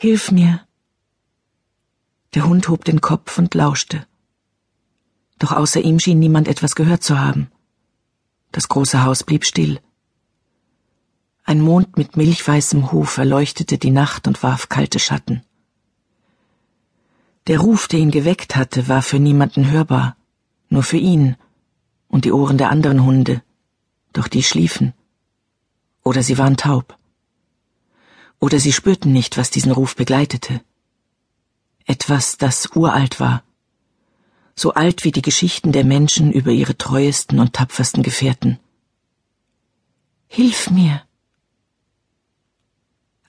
Hilf mir. Der Hund hob den Kopf und lauschte. Doch außer ihm schien niemand etwas gehört zu haben. Das große Haus blieb still. Ein Mond mit milchweißem Hof erleuchtete die Nacht und warf kalte Schatten. Der Ruf, der ihn geweckt hatte, war für niemanden hörbar, nur für ihn und die Ohren der anderen Hunde, doch die schliefen. Oder sie waren taub. Oder sie spürten nicht, was diesen Ruf begleitete. Etwas, das uralt war. So alt wie die Geschichten der Menschen über ihre treuesten und tapfersten Gefährten. Hilf mir!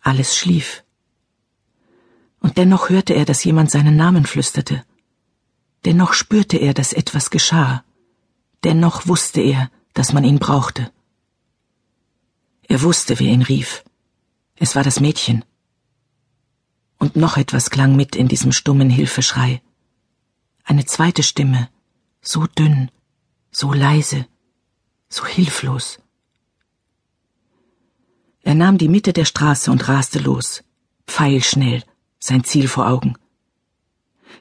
Alles schlief. Und dennoch hörte er, dass jemand seinen Namen flüsterte. Dennoch spürte er, dass etwas geschah. Dennoch wusste er, dass man ihn brauchte. Er wusste, wer ihn rief. Es war das Mädchen. Und noch etwas klang mit in diesem stummen Hilfeschrei. Eine zweite Stimme, so dünn, so leise, so hilflos. Er nahm die Mitte der Straße und raste los, pfeilschnell, sein Ziel vor Augen.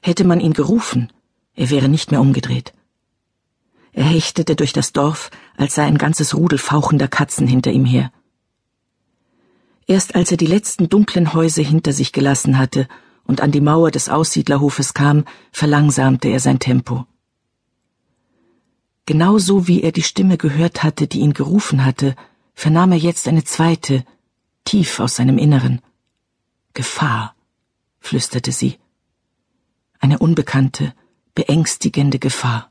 Hätte man ihn gerufen, er wäre nicht mehr umgedreht. Er hechtete durch das Dorf, als sei ein ganzes Rudel fauchender Katzen hinter ihm her. Erst als er die letzten dunklen Häuser hinter sich gelassen hatte und an die Mauer des Aussiedlerhofes kam, verlangsamte er sein Tempo. Genauso wie er die Stimme gehört hatte, die ihn gerufen hatte, vernahm er jetzt eine zweite, tief aus seinem Inneren. Gefahr, flüsterte sie. Eine unbekannte, beängstigende Gefahr.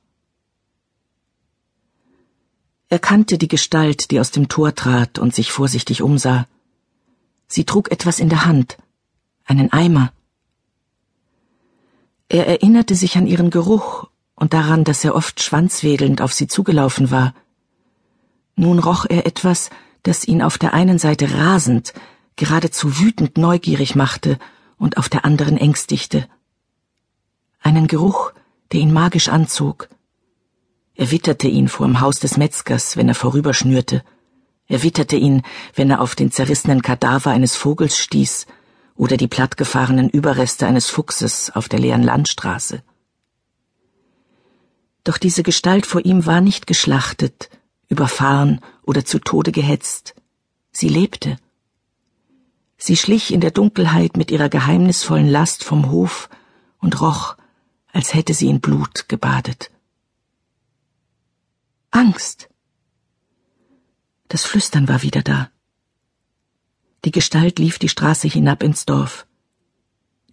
Er kannte die Gestalt, die aus dem Tor trat und sich vorsichtig umsah. Sie trug etwas in der Hand, einen Eimer. Er erinnerte sich an ihren Geruch und daran, dass er oft schwanzwedelnd auf sie zugelaufen war. Nun roch er etwas, das ihn auf der einen Seite rasend, geradezu wütend neugierig machte und auf der anderen ängstigte. Einen Geruch, der ihn magisch anzog. Er witterte ihn vor dem Haus des Metzgers, wenn er vorüberschnürte, er witterte ihn, wenn er auf den zerrissenen Kadaver eines Vogels stieß oder die plattgefahrenen Überreste eines Fuchses auf der leeren Landstraße. Doch diese Gestalt vor ihm war nicht geschlachtet, überfahren oder zu Tode gehetzt. Sie lebte. Sie schlich in der Dunkelheit mit ihrer geheimnisvollen Last vom Hof und roch, als hätte sie in Blut gebadet. Angst. Das Flüstern war wieder da. Die Gestalt lief die Straße hinab ins Dorf.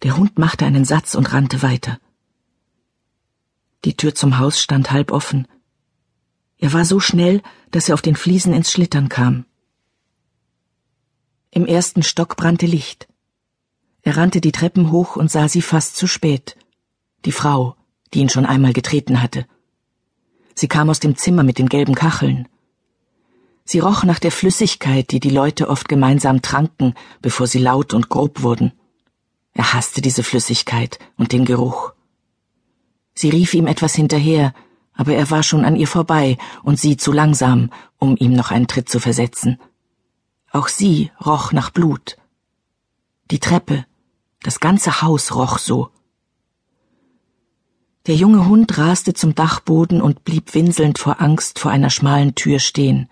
Der Hund machte einen Satz und rannte weiter. Die Tür zum Haus stand halb offen. Er war so schnell, dass er auf den Fliesen ins Schlittern kam. Im ersten Stock brannte Licht. Er rannte die Treppen hoch und sah sie fast zu spät. Die Frau, die ihn schon einmal getreten hatte. Sie kam aus dem Zimmer mit den gelben Kacheln. Sie roch nach der Flüssigkeit, die die Leute oft gemeinsam tranken, bevor sie laut und grob wurden. Er hasste diese Flüssigkeit und den Geruch. Sie rief ihm etwas hinterher, aber er war schon an ihr vorbei und sie zu langsam, um ihm noch einen Tritt zu versetzen. Auch sie roch nach Blut. Die Treppe, das ganze Haus roch so. Der junge Hund raste zum Dachboden und blieb winselnd vor Angst vor einer schmalen Tür stehen.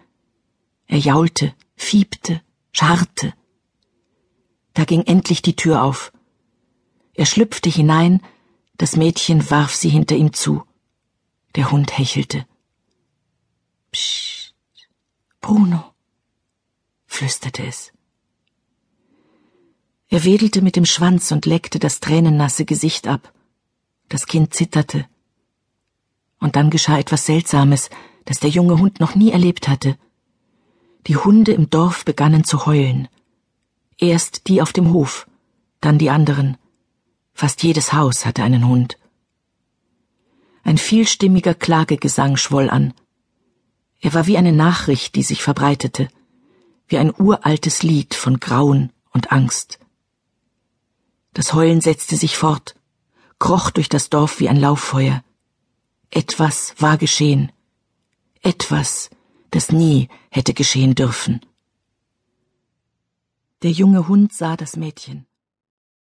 Er jaulte, fiebte, scharrte. Da ging endlich die Tür auf. Er schlüpfte hinein, das Mädchen warf sie hinter ihm zu. Der Hund hechelte. Psst, Bruno, flüsterte es. Er wedelte mit dem Schwanz und leckte das tränennasse Gesicht ab. Das Kind zitterte. Und dann geschah etwas Seltsames, das der junge Hund noch nie erlebt hatte. Die Hunde im Dorf begannen zu heulen. Erst die auf dem Hof, dann die anderen. Fast jedes Haus hatte einen Hund. Ein vielstimmiger Klagegesang schwoll an. Er war wie eine Nachricht, die sich verbreitete, wie ein uraltes Lied von Grauen und Angst. Das Heulen setzte sich fort, kroch durch das Dorf wie ein Lauffeuer. Etwas war geschehen. Etwas, das nie hätte geschehen dürfen. Der junge Hund sah das Mädchen.